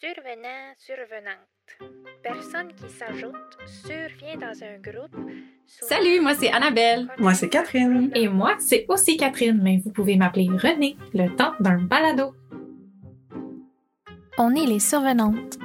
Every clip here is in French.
Survenant, survenante. Personne qui s'ajoute survient dans un groupe. Salut, moi c'est Annabelle. Moi, c'est Catherine. Et moi, c'est aussi Catherine, mais vous pouvez m'appeler Renée, le temps d'un balado. On est les survenantes.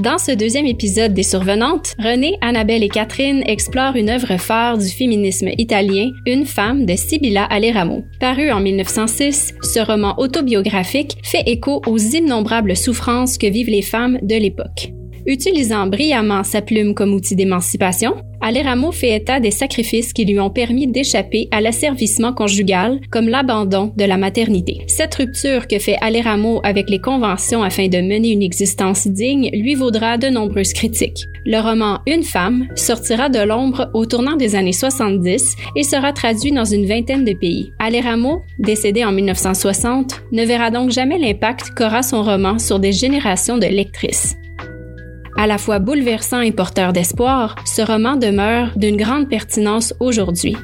Dans ce deuxième épisode des Survenantes, Renée, Annabelle et Catherine explorent une œuvre phare du féminisme italien, Une femme de Sibilla Aleramo. Paru en 1906, ce roman autobiographique fait écho aux innombrables souffrances que vivent les femmes de l'époque. Utilisant brillamment sa plume comme outil d'émancipation, Aleramo fait état des sacrifices qui lui ont permis d'échapper à l'asservissement conjugal, comme l'abandon de la maternité. Cette rupture que fait Aleramo avec les conventions afin de mener une existence digne lui vaudra de nombreuses critiques. Le roman Une femme sortira de l'ombre au tournant des années 70 et sera traduit dans une vingtaine de pays. Aleramo, décédé en 1960, ne verra donc jamais l'impact qu'aura son roman sur des générations de lectrices. À la fois bouleversant et porteur d'espoir, ce roman demeure d'une grande pertinence aujourd'hui.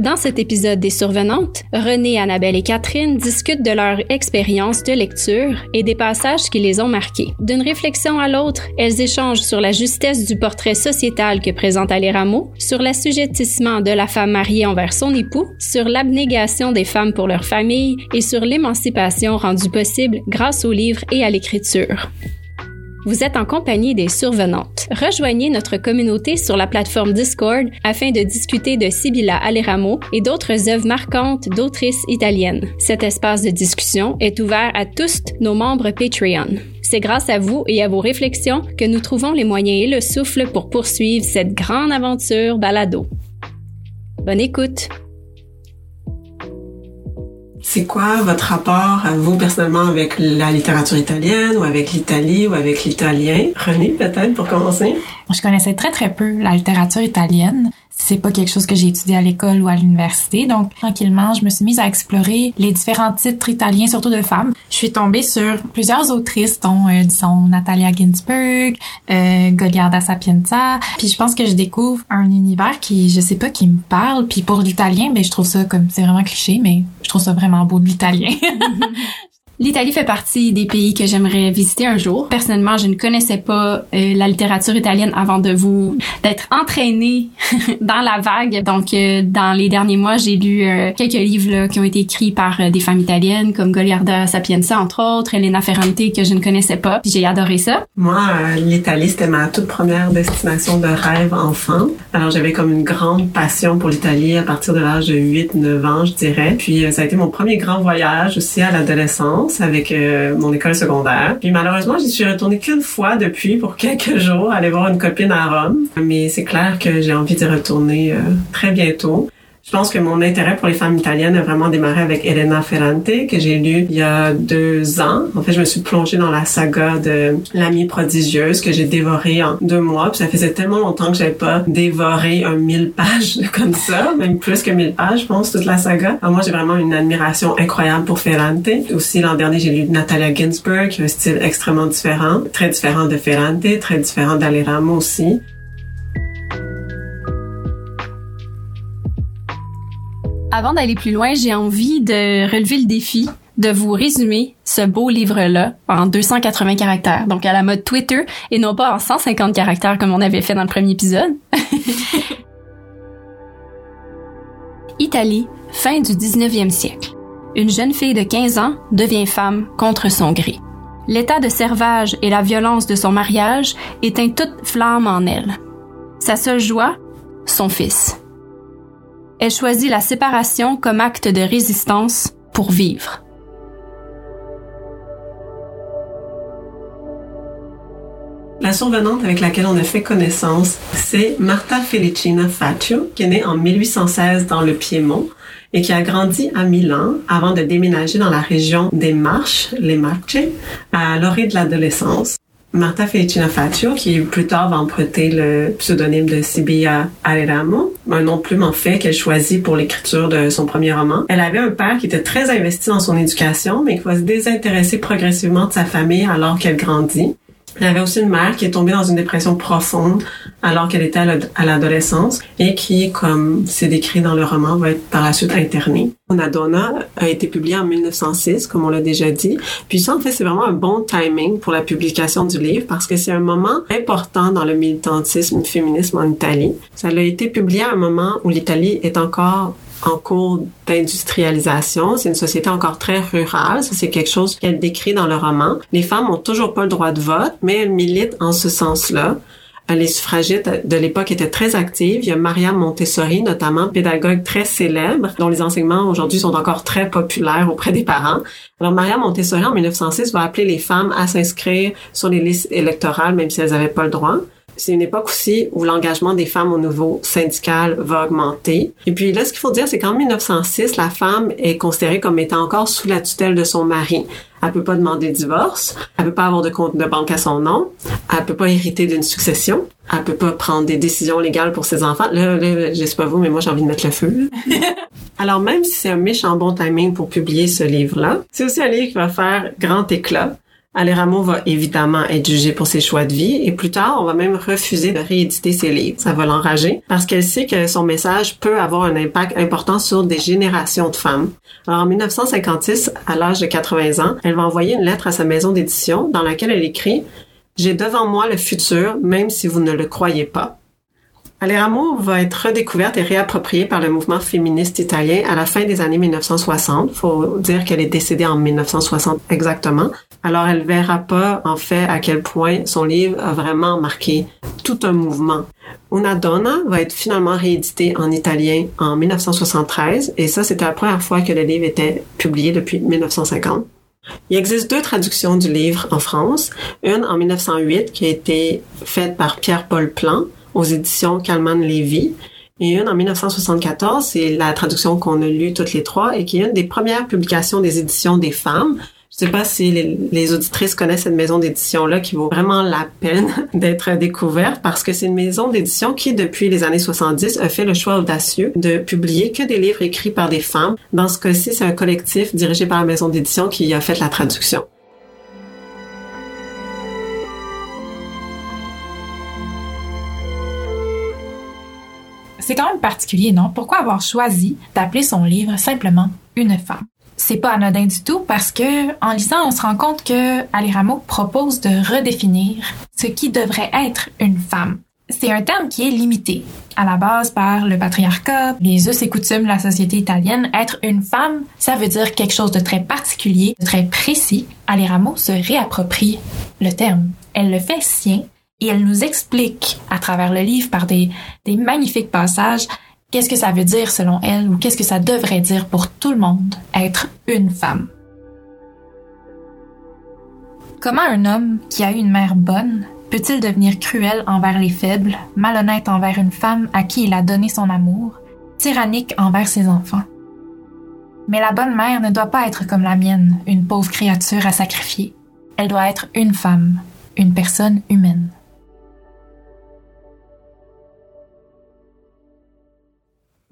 Dans cet épisode des Survenantes, René, Annabelle et Catherine discutent de leur expérience de lecture et des passages qui les ont marqués. D'une réflexion à l'autre, elles échangent sur la justesse du portrait sociétal que présente Aleramo, sur l'assujettissement de la femme mariée envers son époux, sur l'abnégation des femmes pour leur famille et sur l'émancipation rendue possible grâce aux livres et à l'écriture. Vous êtes en compagnie des survenantes. Rejoignez notre communauté sur la plateforme Discord afin de discuter de Sibilla Aleramo et d'autres œuvres marquantes d'autrices italiennes. Cet espace de discussion est ouvert à tous nos membres Patreon. C'est grâce à vous et à vos réflexions que nous trouvons les moyens et le souffle pour poursuivre cette grande aventure balado. Bonne écoute! C'est quoi votre rapport vous personnellement avec la littérature italienne ou avec l'Italie ou avec l'italien? René, peut-être pour commencer? Je connaissais très très peu la littérature italienne. C'est pas quelque chose que j'ai étudié à l'école ou à l'université. Donc, tranquillement, je me suis mise à explorer les différents titres italiens, surtout de femmes. Je suis tombée sur plusieurs autrices, dont, euh, disons, Natalia Ginsburg, euh, Goliarda Sapienza. Puis je pense que je découvre un univers qui, je sais pas, qui me parle. Puis pour l'italien, ben, je trouve ça comme, c'est vraiment cliché, mais je trouve ça vraiment beau de l'italien. L'Italie fait partie des pays que j'aimerais visiter un jour. Personnellement, je ne connaissais pas euh, la littérature italienne avant de vous d'être entraînée dans la vague. Donc, euh, dans les derniers mois, j'ai lu euh, quelques livres là, qui ont été écrits par euh, des femmes italiennes, comme Goliarda Sapienza, entre autres, Elena Ferrante, que je ne connaissais pas. J'ai adoré ça. Moi, euh, l'Italie, c'était ma toute première destination de rêve enfant. Alors, j'avais comme une grande passion pour l'Italie à partir de l'âge de 8-9 ans, je dirais. Puis, euh, ça a été mon premier grand voyage aussi à l'adolescence avec euh, mon école secondaire. Puis, malheureusement, j'y suis retournée qu'une fois depuis pour quelques jours, aller voir une copine à Rome. Mais c'est clair que j'ai envie d'y retourner euh, très bientôt. Je pense que mon intérêt pour les femmes italiennes a vraiment démarré avec Elena Ferrante, que j'ai lu il y a deux ans. En fait, je me suis plongée dans la saga de l'amie prodigieuse que j'ai dévorée en deux mois. Puis ça faisait tellement longtemps que j'avais pas dévoré un mille pages comme ça, même plus que mille pages, je pense, toute la saga. Alors moi, j'ai vraiment une admiration incroyable pour Ferrante. Aussi, l'an dernier, j'ai lu Natalia Ginsburg, qui a un style extrêmement différent, très différent de Ferrante, très différent d'Aleramo aussi. Avant d'aller plus loin, j'ai envie de relever le défi de vous résumer ce beau livre-là en 280 caractères, donc à la mode Twitter et non pas en 150 caractères comme on avait fait dans le premier épisode. Italie, fin du 19e siècle. Une jeune fille de 15 ans devient femme contre son gré. L'état de servage et la violence de son mariage éteint toute flamme en elle. Sa seule joie, son fils. Elle choisit la séparation comme acte de résistance pour vivre. La survenante avec laquelle on a fait connaissance, c'est Marta Felicina Faccio, qui est née en 1816 dans le Piémont et qui a grandi à Milan avant de déménager dans la région des Marches, les Marche, à l'orée de l'adolescence. Marta Felicina Faccio, qui plus tard va emprunter le pseudonyme de Sibilla Aleramo, un nom plume en fait qu'elle choisit pour l'écriture de son premier roman. Elle avait un père qui était très investi dans son éducation, mais qui va se désintéresser progressivement de sa famille alors qu'elle grandit. Elle avait aussi une mère qui est tombée dans une dépression profonde alors qu'elle était à l'adolescence et qui, comme c'est décrit dans le roman, va être par la suite internée. Onadonna a été publié en 1906, comme on l'a déjà dit. Puis ça, en fait, c'est vraiment un bon timing pour la publication du livre parce que c'est un moment important dans le militantisme féminisme en Italie. Ça a été publié à un moment où l'Italie est encore en cours d'industrialisation. C'est une société encore très rurale. c'est quelque chose qu'elle décrit dans le roman. Les femmes ont toujours pas le droit de vote, mais elles militent en ce sens-là. Les suffragettes de l'époque étaient très actives. Il y a Maria Montessori, notamment pédagogue très célèbre, dont les enseignements aujourd'hui sont encore très populaires auprès des parents. Alors Maria Montessori, en 1906, va appeler les femmes à s'inscrire sur les listes électorales, même si elles n'avaient pas le droit. C'est une époque aussi où l'engagement des femmes au niveau syndical va augmenter. Et puis là, ce qu'il faut dire, c'est qu'en 1906, la femme est considérée comme étant encore sous la tutelle de son mari. Elle peut pas demander divorce, elle peut pas avoir de compte de banque à son nom, elle peut pas hériter d'une succession, elle peut pas prendre des décisions légales pour ses enfants. Là, là je sais pas vous, mais moi j'ai envie de mettre le feu. Alors même si c'est un méchant bon timing pour publier ce livre-là, c'est aussi un livre qui va faire grand éclat Aléramo va évidemment être jugée pour ses choix de vie et plus tard, on va même refuser de rééditer ses livres. Ça va l'enrager parce qu'elle sait que son message peut avoir un impact important sur des générations de femmes. Alors en 1956, à l'âge de 80 ans, elle va envoyer une lettre à sa maison d'édition dans laquelle elle écrit J'ai devant moi le futur, même si vous ne le croyez pas. Aléramo va être redécouverte et réappropriée par le mouvement féministe italien à la fin des années 1960. Faut dire qu'elle est décédée en 1960 exactement. Alors elle verra pas en fait à quel point son livre a vraiment marqué tout un mouvement. Una donna va être finalement réédité en italien en 1973 et ça c'était la première fois que le livre était publié depuis 1950. Il existe deux traductions du livre en France, une en 1908 qui a été faite par Pierre-Paul Plan aux éditions Calman Lévy et une en 1974, c'est la traduction qu'on a lue toutes les trois et qui est une des premières publications des éditions des femmes. Je sais pas si les, auditrices connaissent cette maison d'édition-là qui vaut vraiment la peine d'être découverte parce que c'est une maison d'édition qui, depuis les années 70, a fait le choix audacieux de publier que des livres écrits par des femmes. Dans ce cas-ci, c'est un collectif dirigé par la maison d'édition qui a fait la traduction. C'est quand même particulier, non? Pourquoi avoir choisi d'appeler son livre simplement Une femme? C'est pas anodin du tout parce que, en lisant, on se rend compte que Aliramo propose de redéfinir ce qui devrait être une femme. C'est un terme qui est limité. À la base par le patriarcat, les us et coutumes de la société italienne, être une femme, ça veut dire quelque chose de très particulier, de très précis. Aliramo se réapproprie le terme. Elle le fait sien et elle nous explique à travers le livre par des, des magnifiques passages qu'est-ce que ça veut dire selon elle ou qu'est-ce que ça devrait dire pour tout le monde être une femme? Comment un homme qui a eu une mère bonne peut-il devenir cruel envers les faibles, malhonnête envers une femme à qui il a donné son amour, tyrannique envers ses enfants? Mais la bonne mère ne doit pas être comme la mienne, une pauvre créature à sacrifier. Elle doit être une femme, une personne humaine.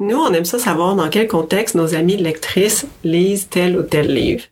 Nous, on aime ça savoir dans quel contexte nos amis lectrices lisent tel ou tel livre.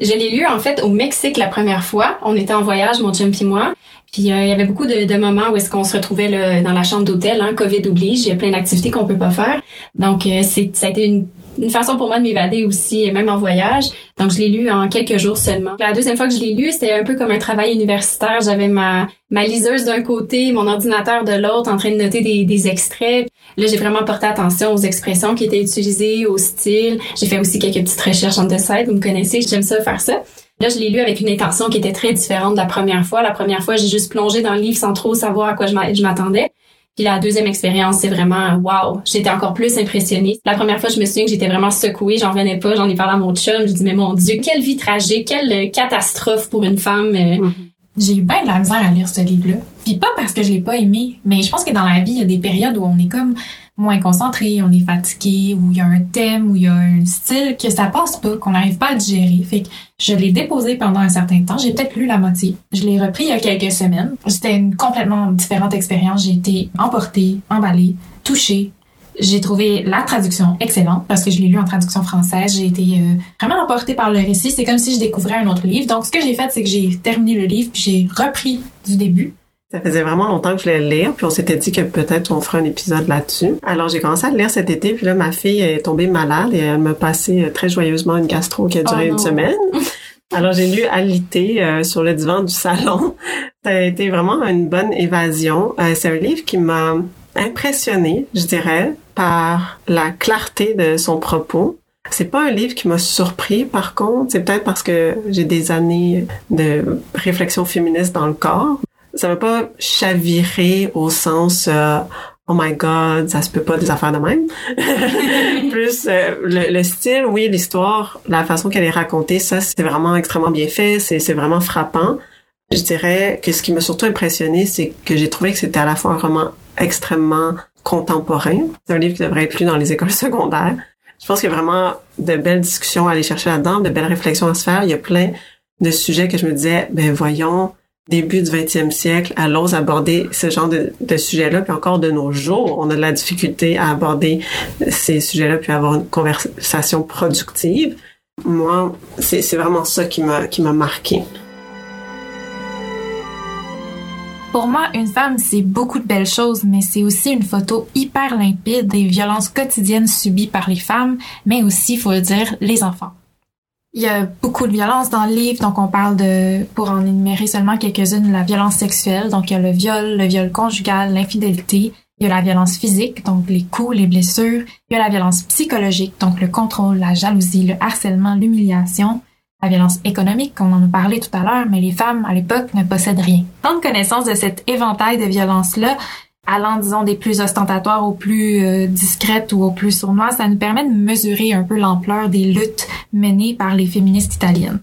Je l'ai lu en fait au Mexique la première fois. On était en voyage, mon chum et moi. Puis euh, il y avait beaucoup de, moments où est-ce qu'on se retrouvait dans la chambre d'hôtel, hein, Covid oblige, il y a plein d'activités qu'on peut pas faire. Donc euh, c'est ça a été une une façon pour moi de m'évader aussi, même en voyage. Donc, je l'ai lu en quelques jours seulement. La deuxième fois que je l'ai lu, c'était un peu comme un travail universitaire. J'avais ma, ma liseuse d'un côté, mon ordinateur de l'autre, en train de noter des, des extraits. Là, j'ai vraiment porté attention aux expressions qui étaient utilisées, au style. J'ai fait aussi quelques petites recherches en the side. Vous me connaissez, j'aime ça faire ça. Là, je l'ai lu avec une intention qui était très différente de la première fois. La première fois, j'ai juste plongé dans le livre sans trop savoir à quoi je m'attendais. Puis la deuxième expérience, c'est vraiment wow. J'étais encore plus impressionnée. La première fois, je me souviens que j'étais vraiment secouée, j'en revenais pas, j'en ai parlé à mon chum, je dis mais mon dieu, quelle vie tragique, quelle euh, catastrophe pour une femme. Euh. Mm-hmm. J'ai eu bien de la misère à lire ce livre-là. Puis pas parce que je l'ai pas aimé, mais je pense que dans la vie, il y a des périodes où on est comme moins concentré, on est fatigué, où il y a un thème, où il y a un style que ça passe pas, qu'on n'arrive pas à digérer. Fait que je l'ai déposé pendant un certain temps. J'ai peut-être lu la moitié. Je l'ai repris il y a quelques semaines. C'était une complètement différente expérience. J'ai été emportée, emballée, touchée. J'ai trouvé la traduction excellente parce que je l'ai lu en traduction française. J'ai été euh, vraiment emportée par le récit. C'est comme si je découvrais un autre livre. Donc, ce que j'ai fait, c'est que j'ai terminé le livre puis j'ai repris du début. Ça faisait vraiment longtemps que je voulais le lire, puis on s'était dit que peut-être on ferait un épisode là-dessus. Alors j'ai commencé à le lire cet été, puis là ma fille est tombée malade et elle m'a passé euh, très joyeusement une gastro qui a duré Oh une semaine. Alors j'ai lu Alité euh, sur le divan du salon. Ça a été vraiment une bonne évasion. Euh, c'est un livre qui m'a impressionné, je dirais, par la clarté de son propos. C'est pas un livre qui m'a surpris, par contre. C'est peut-être parce que j'ai des années de réflexion féministe dans le corps. Ça m'a pas chaviré au sens euh, oh my god, ça se peut pas des affaires de même. Plus euh, le, le style, oui, l'histoire, la façon qu'elle est racontée, ça c'est vraiment extrêmement bien fait, c'est c'est vraiment frappant. Je dirais que ce qui m'a surtout impressionné, c'est que j'ai trouvé que c'était à la fois un roman extrêmement contemporain. C'est un livre qui devrait être lu dans les écoles secondaires. Je pense qu'il y a vraiment de belles discussions à aller chercher là-dedans, de belles réflexions à se faire. Il y a plein de sujets que je me disais, ben voyons, début du 20e siècle, ose aborder ce genre de, de sujets-là, puis encore de nos jours, on a de la difficulté à aborder ces sujets-là, puis avoir une conversation productive. Moi, c'est vraiment ça qui m'a qui m'a marqué. Pour moi, une femme, c'est beaucoup de belles choses, mais c'est aussi une photo hyper limpide des violences quotidiennes subies par les femmes, mais aussi, il faut le dire, les enfants. Il y a beaucoup de violences dans le livre, donc on parle de, pour en énumérer seulement quelques-unes, la violence sexuelle, donc il y a le viol, le viol conjugal, l'infidélité, il y a la violence physique, donc les coups, les blessures, il y a la violence psychologique, donc le contrôle, la jalousie, le harcèlement, l'humiliation, la violence économique, on en a parlé tout à l'heure, mais les femmes, à l'époque, ne possèdent rien. Prendre connaissance de cet éventail de violences-là, allant, disons, des plus ostentatoires aux plus euh, discrètes ou aux plus sournoises, ça nous permet de mesurer un peu l'ampleur des luttes menées par les féministes italiennes.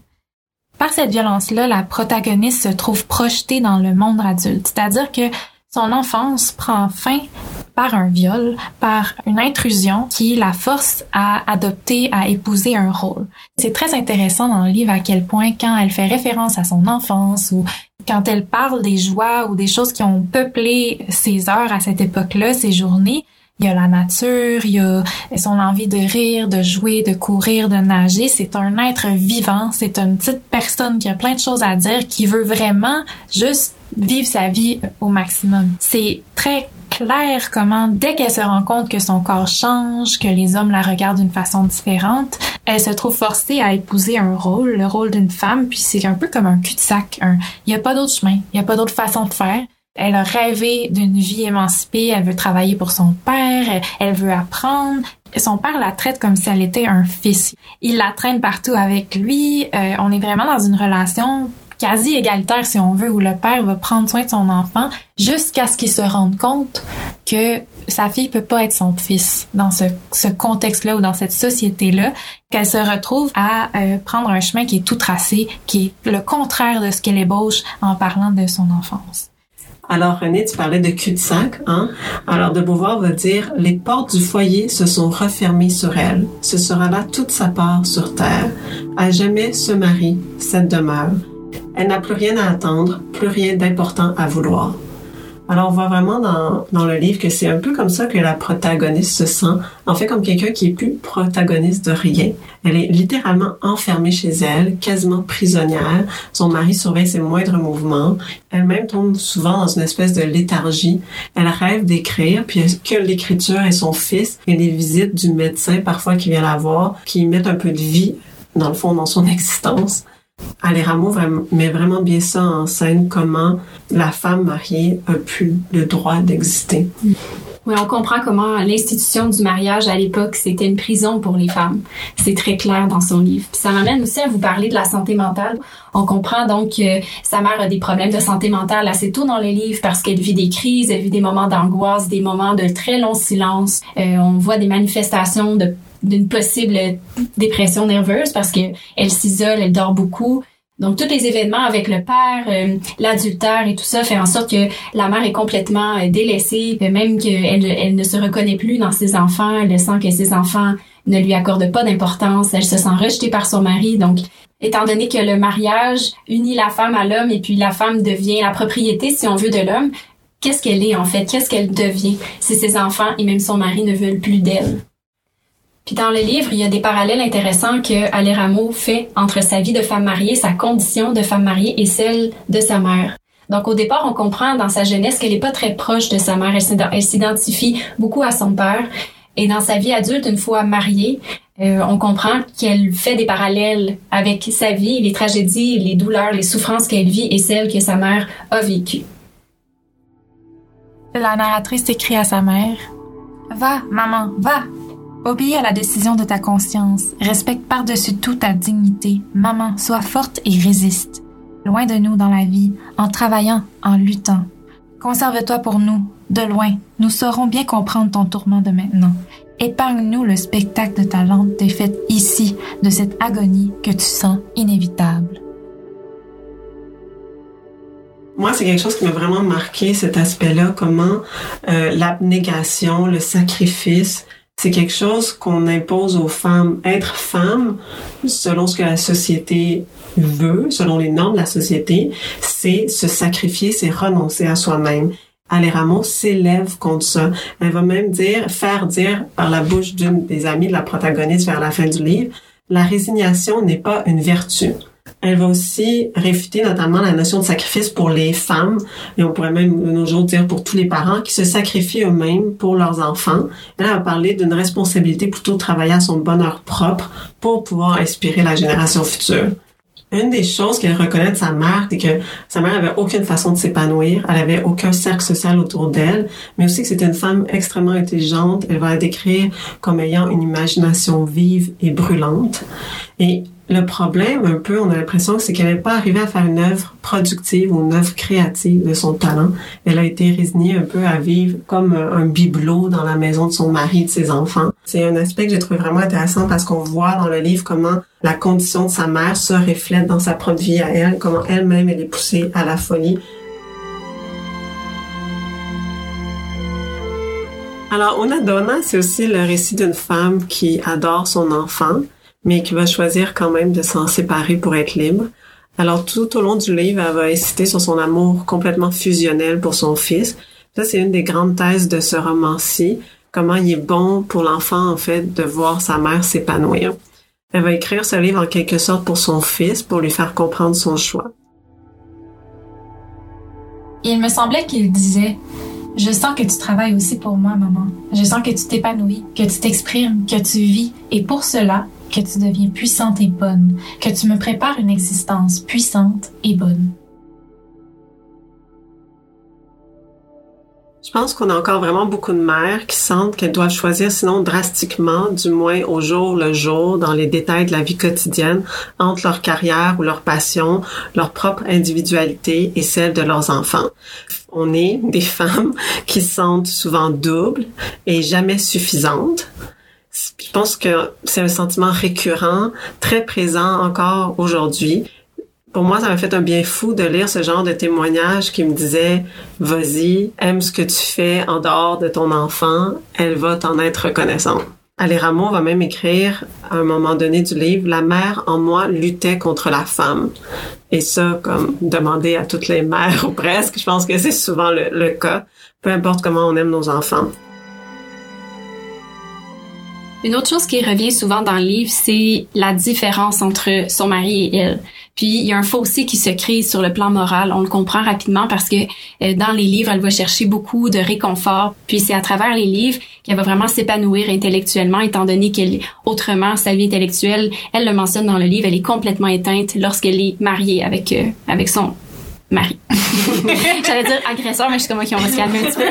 Par cette violence-là, la protagoniste se trouve projetée dans le monde adulte, c'est-à-dire que son enfance prend fin par un viol, par une intrusion qui la force à adopter, à épouser un rôle. C'est très intéressant dans le livre à quel point quand elle fait référence à son enfance ou quand elle parle des joies ou des choses qui ont peuplé ses heures à cette époque-là, ses journées, il y a la nature, il y a son envie de rire, de jouer, de courir, de nager. C'est un être vivant, c'est une petite personne qui a plein de choses à dire, qui veut vraiment juste vivre sa vie au maximum. C'est très clair comment, dès qu'elle se rend compte que son corps change, que les hommes la regardent d'une façon différente, elle se trouve forcée à épouser un rôle, le rôle d'une femme, puis c'est un peu comme un cul-de-sac. Il n'y a pas d'autre chemin, il n'y a pas d'autre façon de faire. Elle a rêvé d'une vie émancipée, elle veut travailler pour son père, elle, elle veut apprendre. Son père la traite comme si elle était un fils. Il la traîne partout avec lui. Euh, on est vraiment dans une relation quasi égalitaire si on veut où le père va prendre soin de son enfant jusqu'à ce qu'il se rende compte que sa fille peut pas être son fils dans ce, ce contexte-là ou dans cette société-là qu'elle se retrouve à euh, prendre un chemin qui est tout tracé qui est le contraire de ce qu'elle ébauche en parlant de son enfance. Alors René, tu parlais de cul-de-sac, hein? Alors de Beauvoir va dire les portes du foyer se sont refermées sur elle. Ce sera là toute sa part sur terre. À jamais ce mari, cette demeure. Elle n'a plus rien à attendre, plus rien d'important à vouloir. Alors on voit vraiment dans, dans le livre que c'est un peu comme ça que la protagoniste se sent, en fait comme quelqu'un qui est plus protagoniste de rien. Elle est littéralement enfermée chez elle, quasiment prisonnière. Son mari surveille ses moindres mouvements. Elle-même tombe souvent dans une espèce de léthargie. Elle rêve d'écrire, puis que l'écriture et son fils et les visites du médecin parfois qui vient la voir, qui mettent un peu de vie dans le fond dans son existence. Ali Rameau met vraiment bien ça en scène, comment la femme mariée a plus le droit d'exister. Oui, on comprend comment l'institution du mariage à l'époque, c'était une prison pour les femmes. C'est très clair dans son livre. Puis ça m'amène aussi à vous parler de la santé mentale. On comprend donc que sa mère a des problèmes de santé mentale assez tôt dans le livre parce qu'elle vit des crises, elle vit des moments d'angoisse, des moments de très long silence. Euh, on voit des manifestations de d'une possible dépression nerveuse parce que elle s'isole, elle dort beaucoup. Donc tous les événements avec le père, euh, l'adultère et tout ça fait en sorte que la mère est complètement euh, délaissée, même qu'elle elle ne se reconnaît plus dans ses enfants, elle sent que ses enfants ne lui accordent pas d'importance, elle se sent rejetée par son mari. Donc étant donné que le mariage unit la femme à l'homme et puis la femme devient la propriété si on veut de l'homme, qu'est-ce qu'elle est en fait, qu'est-ce qu'elle devient si ses enfants et même son mari ne veulent plus d'elle? Puis dans le livre, il y a des parallèles intéressants que Ale Rameau fait entre sa vie de femme mariée, sa condition de femme mariée et celle de sa mère. Donc au départ, on comprend dans sa jeunesse qu'elle n'est pas très proche de sa mère. Elle s'identifie beaucoup à son père. Et dans sa vie adulte, une fois mariée, euh, on comprend qu'elle fait des parallèles avec sa vie, les tragédies, les douleurs, les souffrances qu'elle vit et celles que sa mère a vécues. La narratrice écrit à sa mère Va, maman, va, Obéis à la décision de ta conscience. Respecte par-dessus tout ta dignité. Maman, sois forte et résiste. Loin de nous dans la vie, en travaillant, en luttant. Conserve-toi pour nous, de loin. Nous saurons bien comprendre ton tourment de maintenant. Épargne-nous le spectacle de ta lente défaite ici, de cette agonie que tu sens inévitable. Moi, c'est quelque chose qui m'a vraiment marqué, cet aspect-là, comment euh, l'abnégation, le sacrifice, c'est quelque chose qu'on impose aux femmes. Être femme, selon ce que la société veut, selon les normes de la société, c'est se sacrifier, c'est renoncer à soi-même. Ale Rameau s'élève contre ça. Elle va même dire, faire dire par la bouche d'une des amies de la protagoniste vers la fin du livre, la résignation n'est pas une vertu. Elle va aussi réfuter notamment la notion de sacrifice pour les femmes, et on pourrait même de nos jours dire pour tous les parents qui se sacrifient eux-mêmes pour leurs enfants. Elle va parler d'une responsabilité plutôt de travailler à son bonheur propre pour pouvoir inspirer la génération future. Une des choses qu'elle reconnaît de sa mère, c'est que sa mère avait aucune façon de s'épanouir, elle avait aucun cercle social autour d'elle, mais aussi que c'était une femme extrêmement intelligente. Elle va la décrire comme ayant une imagination vive et brûlante. Et le problème, un peu, on a l'impression, c'est qu'elle n'est pas arrivée à faire une œuvre productive ou une œuvre créative de son talent. Elle a été résignée un peu à vivre comme un bibelot dans la maison de son mari et de ses enfants. C'est un aspect que j'ai trouvé vraiment intéressant parce qu'on voit dans le livre comment la condition de sa mère se reflète dans sa propre vie à elle, comment elle-même elle est poussée à la folie. Alors, Una Donna, c'est aussi le récit d'une femme qui adore son enfant, mais qui va choisir quand même de s'en séparer pour être libre. Alors tout au long du livre, elle va insister sur son amour complètement fusionnel pour son fils. Ça, c'est une des grandes thèses de ce roman-ci, comment il est bon pour l'enfant, en fait, de voir sa mère s'épanouir. Elle va écrire ce livre en quelque sorte pour son fils, pour lui faire comprendre son choix. Il me semblait qu'il disait je sens que tu travailles aussi pour moi, maman. Je sens que tu t'épanouis, que tu t'exprimes, que tu vis. Et pour cela, que tu deviens puissante et bonne, que tu me prépares une existence puissante et bonne. Je pense qu'on a encore vraiment beaucoup de mères qui sentent qu'elles doivent choisir, sinon drastiquement, du moins au jour le jour, dans les détails de la vie quotidienne, entre leur carrière ou leur passion, leur propre individualité et celle de leurs enfants. On est des femmes qui se sentent souvent doubles et jamais suffisantes je pense que c'est un sentiment récurrent, très présent encore aujourd'hui. Pour moi, ça m'a fait un bien fou de lire ce genre de témoignage qui me disait vas-y, aime ce que tu fais en dehors de ton enfant, elle va t'en être reconnaissante. Ali Ramon va même écrire à un moment donné du livre La mère en moi luttait contre la femme. Et ça, comme demander à toutes les mères ou presque, je pense que c'est souvent le cas, peu importe comment on aime nos enfants. Une autre chose qui revient souvent dans le livre, c'est la différence entre son mari et elle. Puis il y a un fossé qui se crée sur le plan moral. On le comprend rapidement parce que euh, dans les livres, elle va chercher beaucoup de réconfort. Puis c'est à travers les livres qu'elle va vraiment s'épanouir intellectuellement, étant donné qu'elle, autrement, sa vie intellectuelle, elle le mentionne dans le livre, elle est complètement éteinte lorsqu'elle est mariée avec euh, avec son mari. J'allais dire agresseur, mais je suis comme qui on va se calmer un petit peu.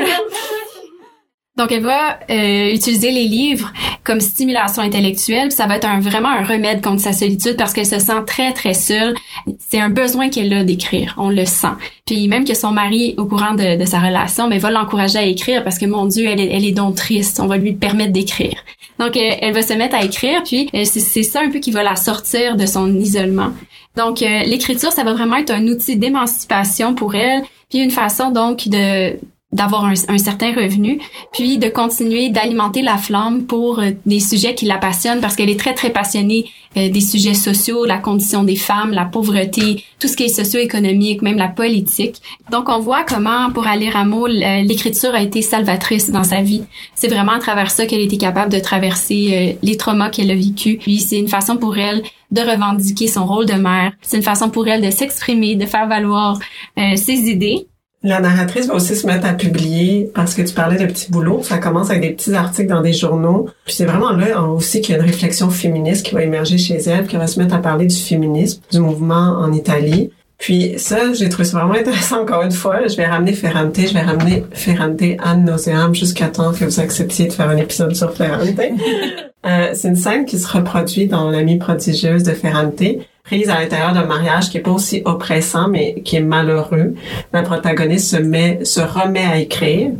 Donc, elle va euh, utiliser les livres comme stimulation intellectuelle. ça va être un, vraiment un remède contre sa solitude parce qu'elle se sent très, très seule. C'est un besoin qu'elle a d'écrire. On le sent. Puis même que son mari, au courant de, de sa relation, mais ben, va l'encourager à écrire parce que, mon Dieu, elle est, elle est donc triste. On va lui permettre d'écrire. Donc, euh, elle va se mettre à écrire. Puis, euh, c'est ça un peu qui va la sortir de son isolement. Donc, l'écriture, ça va vraiment être un outil d'émancipation pour elle. Puis une façon, donc, de d'avoir un, certain revenu, puis de continuer d'alimenter la flamme pour euh, des sujets qui la passionnent parce qu'elle est très très passionnée euh, des sujets sociaux, la condition des femmes, la pauvreté, tout ce qui est socio-économique, même la politique. Donc on voit comment pour Ali Rameau l'écriture a été salvatrice dans sa vie. C'est vraiment à travers ça qu'elle été capable de traverser euh, les traumas qu'elle a vécu. Puis c'est une façon pour elle de revendiquer son rôle de mère. C'est une façon pour elle de s'exprimer, de faire valoir ses idées. La narratrice va aussi se mettre à publier parce que tu parlais de petits boulots. Ça commence avec des petits articles dans des journaux. Puis c'est vraiment là aussi qu'il y a une réflexion féministe qui va émerger chez elle, qui va se mettre à parler du féminisme, du mouvement en Italie. Puis ça, j'ai trouvé ça vraiment intéressant encore une fois. Je vais ramener Ferrante, je vais ramener Ferrante ad nauseam jusqu'à temps que vous acceptiez de faire un épisode sur Ferrante. euh, c'est une scène qui se reproduit dans L'amie prodigieuse de Ferrante prise à l'intérieur d'un mariage qui est pas aussi oppressant, mais qui est malheureux. La protagoniste se met, se remet à écrire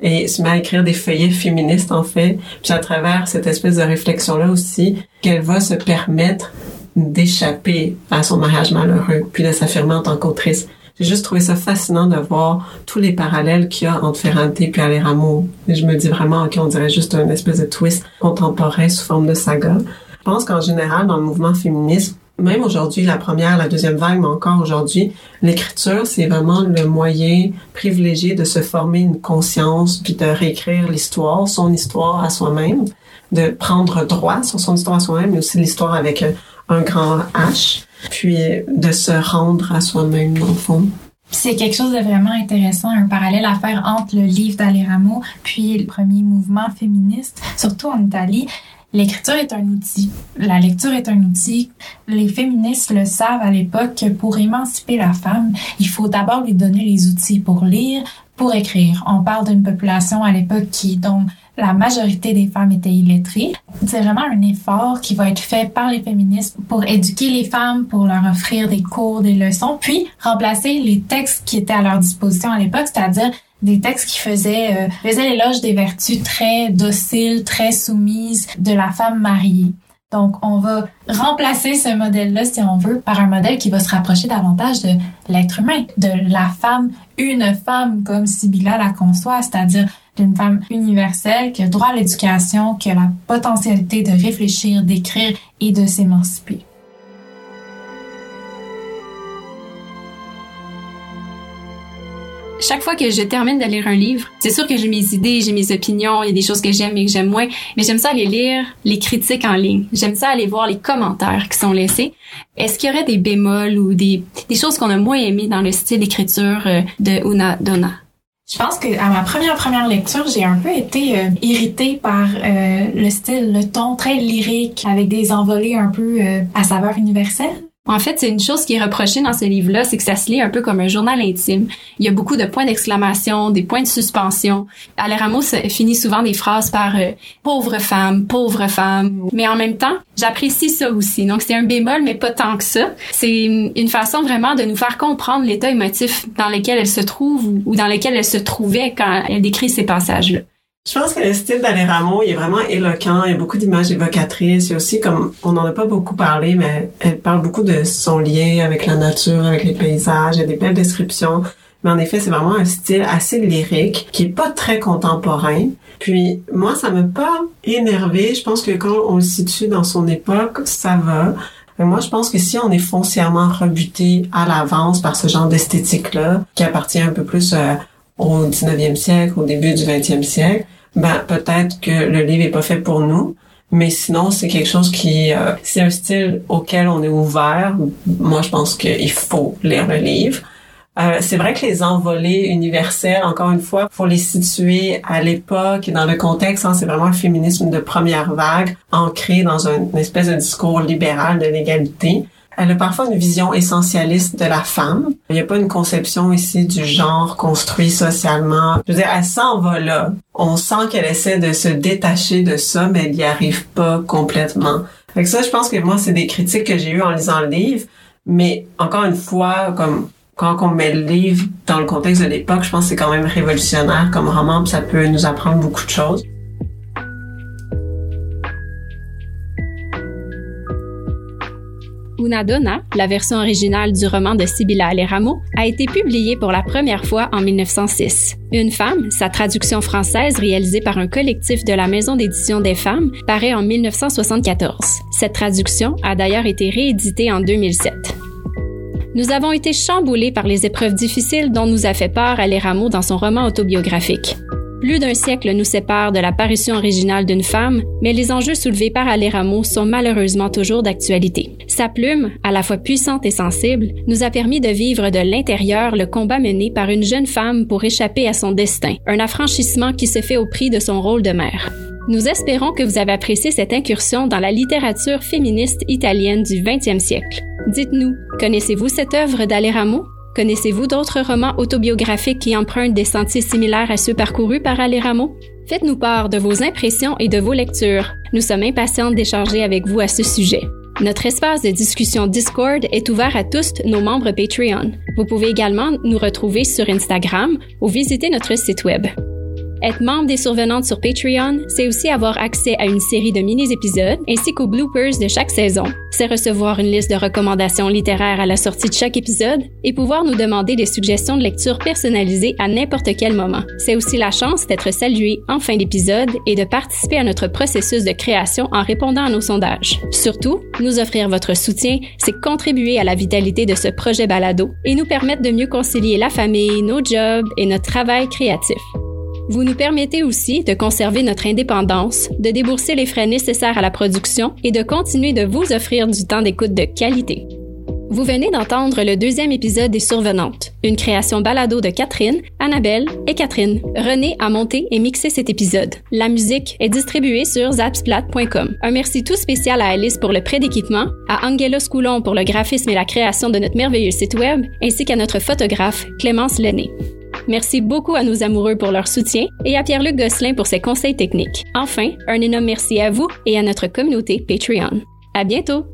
et se met à écrire des feuillets féministes, en fait. Puis à travers cette espèce de réflexion-là aussi, qu'elle va se permettre d'échapper à son mariage malheureux, puis de s'affirmer en tant qu'autrice. J'ai juste trouvé ça fascinant de voir tous les parallèles qu'il y a entre Ferrante et Rameau. Et je me dis vraiment, qu'on dirait juste un espèce de twist contemporain sous forme de saga. Je pense qu'en général, dans le mouvement féministe, même aujourd'hui, la première, la deuxième vague, mais encore aujourd'hui, l'écriture, c'est vraiment le moyen privilégié de se former une conscience, puis de réécrire l'histoire, son histoire à soi-même, de prendre droit sur son histoire à soi-même, mais aussi l'histoire avec un grand H, puis de se rendre à soi-même, dans le fond. C'est quelque chose de vraiment intéressant, un parallèle à faire entre le livre d'Aléramo puis le premier mouvement féministe, surtout en Italie. L'écriture est un outil. La lecture est un outil. Les féministes le savent à l'époque que pour émanciper la femme, il faut d'abord lui donner les outils pour lire, pour écrire. On parle d'une population à l'époque qui, dont la majorité des femmes étaient illettrées. C'est vraiment un effort qui va être fait par les féministes pour éduquer les femmes, pour leur offrir des cours, des leçons, puis remplacer les textes qui étaient à leur disposition à l'époque, c'est-à-dire des textes qui faisaient, euh, faisaient l'éloge des vertus très dociles, très soumises de la femme mariée. Donc, on va remplacer ce modèle-là, si on veut, par un modèle qui va se rapprocher davantage de l'être humain, de la femme, une femme comme Sibylla la conçoit, c'est-à-dire d'une femme universelle qui a droit à l'éducation, qui a la potentialité de réfléchir, d'écrire et de s'émanciper. Chaque fois que je termine de lire un livre, c'est sûr que j'ai mes idées, j'ai mes opinions, il y a des choses que j'aime et que j'aime moins, mais j'aime ça aller lire les critiques en ligne. J'aime ça aller voir les commentaires qui sont laissés. Est-ce qu'il y aurait des bémols ou des, des choses qu'on a moins aimées dans le style d'écriture euh, de Una Donna? Je pense que à ma première première lecture, j'ai un peu été euh, irritée par euh, le style, le ton très lyrique avec des envolées un peu à saveur universelle. En fait, c'est une chose qui est reprochée dans ce livre-là, c'est que ça se lit un peu comme un journal intime. Il y a beaucoup de points d'exclamation, des points de suspension. Alain Ramos finit souvent des phrases par euh, pauvre femme, pauvre femme. Mais en même temps, j'apprécie ça aussi. Donc c'est un bémol, mais pas tant que ça. C'est une façon vraiment de nous faire comprendre l'état émotif dans lequel elle se trouve ou dans lequel elle se trouvait quand elle décrit ces passages-là. Je pense que le style d'Alain Rameau, il est vraiment éloquent. Il y a beaucoup d'images évocatrices. Il y a aussi, comme on n'en a pas beaucoup parlé, mais elle parle beaucoup de son lien avec la nature, avec les paysages. Il y a des belles descriptions. Mais en effet, c'est vraiment un style assez lyrique, qui est pas très contemporain. Puis moi, ça m'a pas énervé. Je pense que quand on le situe dans son époque, ça va. Mais moi, je pense que si on est foncièrement rebuté à l'avance par ce genre d'esthétique-là, qui appartient un peu plus euh, au 19e siècle, au début du 20e siècle, ben peut-être que le livre est pas fait pour nous. Mais sinon, c'est quelque chose qui, euh, c'est un style auquel on est ouvert. Moi, je pense qu'il faut lire le livre. Euh, c'est vrai que les envolées universelles, encore une fois, faut les situer à l'époque et dans le contexte. Hein, c'est vraiment un féminisme de première vague, ancré dans un, une espèce de discours libéral de l'égalité. Elle a parfois une vision essentialiste de la femme. Il n'y a pas une conception ici du genre construit socialement. Je veux dire, elle s'en va là. On sent qu'elle essaie de se détacher de ça, mais elle n'y arrive pas complètement. Fait ça, je pense que moi, c'est des critiques que j'ai eues en lisant le livre. Mais encore une fois, comme quand on met le livre dans le contexte de l'époque, je pense que c'est quand même révolutionnaire comme roman, ça peut nous apprendre beaucoup de choses. Una Donna, la version originale du roman de Sibylla Aléramo, a été publiée pour la première fois en 1906. Une femme, sa traduction française réalisée par un collectif de la Maison d'édition des femmes, paraît en 1974. Cette traduction a d'ailleurs été rééditée en 2007. Nous avons été chamboulés par les épreuves difficiles dont nous a fait part Aléramo dans son roman autobiographique. Plus d'un siècle nous sépare de la parution originale d'une femme, mais les enjeux soulevés par Aléramo sont malheureusement toujours d'actualité. Sa plume, à la fois puissante et sensible, nous a permis de vivre de l'intérieur le combat mené par une jeune femme pour échapper à son destin, un affranchissement qui se fait au prix de son rôle de mère. Nous espérons que vous avez apprécié cette incursion dans la littérature féministe italienne du 20e siècle. Dites-nous, connaissez-vous cette œuvre d'Aléramo? Connaissez-vous d'autres romans autobiographiques qui empruntent des sentiers similaires à ceux parcourus par Aléramo? Faites-nous part de vos impressions et de vos lectures. Nous sommes impatientes d'échanger avec vous à ce sujet. Notre espace de discussion Discord est ouvert à tous nos membres Patreon. Vous pouvez également nous retrouver sur Instagram ou visiter notre site web. Être membre des survenantes sur Patreon, c'est aussi avoir accès à une série de mini-épisodes ainsi qu'aux bloopers de chaque saison. C'est recevoir une liste de recommandations littéraires à la sortie de chaque épisode et pouvoir nous demander des suggestions de lecture personnalisées à n'importe quel moment. C'est aussi la chance d'être salué en fin d'épisode et de participer à notre processus de création en répondant à nos sondages. Surtout, nous offrir votre soutien, c'est contribuer à la vitalité de ce projet balado et nous permettre de mieux concilier la famille, nos jobs et notre travail créatif. Vous nous permettez aussi de conserver notre indépendance, de débourser les frais nécessaires à la production et de continuer de vous offrir du temps d'écoute de qualité. Vous venez d'entendre le deuxième épisode des Survenantes, une création balado de Catherine, Annabelle et Catherine. René a monté et mixé cet épisode. La musique est distribuée sur zapsplat.com. Un merci tout spécial à Alice pour le prêt d'équipement, à Angela Scoulon pour le graphisme et la création de notre merveilleux site web, ainsi qu'à notre photographe Clémence Lenné. Merci beaucoup à nos amoureux pour leur soutien et à Pierre-Luc Gosselin pour ses conseils techniques. Enfin, un énorme merci à vous et à notre communauté Patreon. À bientôt!